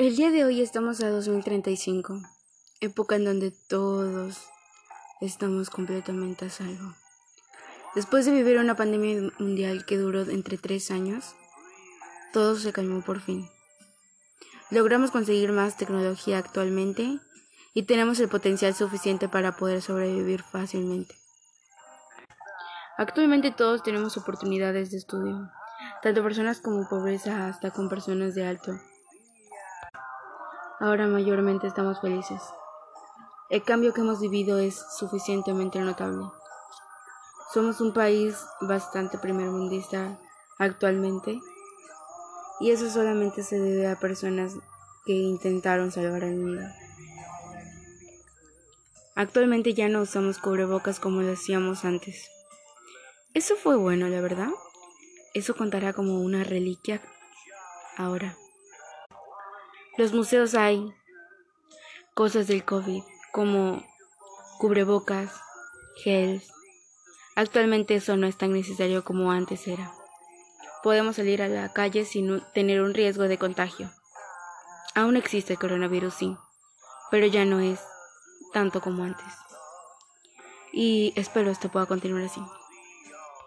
El día de hoy estamos a 2035, época en donde todos estamos completamente a salvo. Después de vivir una pandemia mundial que duró entre tres años, todo se calmó por fin. Logramos conseguir más tecnología actualmente y tenemos el potencial suficiente para poder sobrevivir fácilmente. Actualmente todos tenemos oportunidades de estudio, tanto personas como pobreza hasta con personas de alto Ahora mayormente estamos felices. El cambio que hemos vivido es suficientemente notable. Somos un país bastante primermundista actualmente y eso solamente se debe a personas que intentaron salvar el mundo. Actualmente ya no usamos cubrebocas como lo hacíamos antes. Eso fue bueno, la verdad. Eso contará como una reliquia ahora. Los museos hay cosas del COVID como cubrebocas, gel. Actualmente eso no es tan necesario como antes era. Podemos salir a la calle sin tener un riesgo de contagio. Aún existe el coronavirus, sí, pero ya no es tanto como antes. Y espero esto pueda continuar así.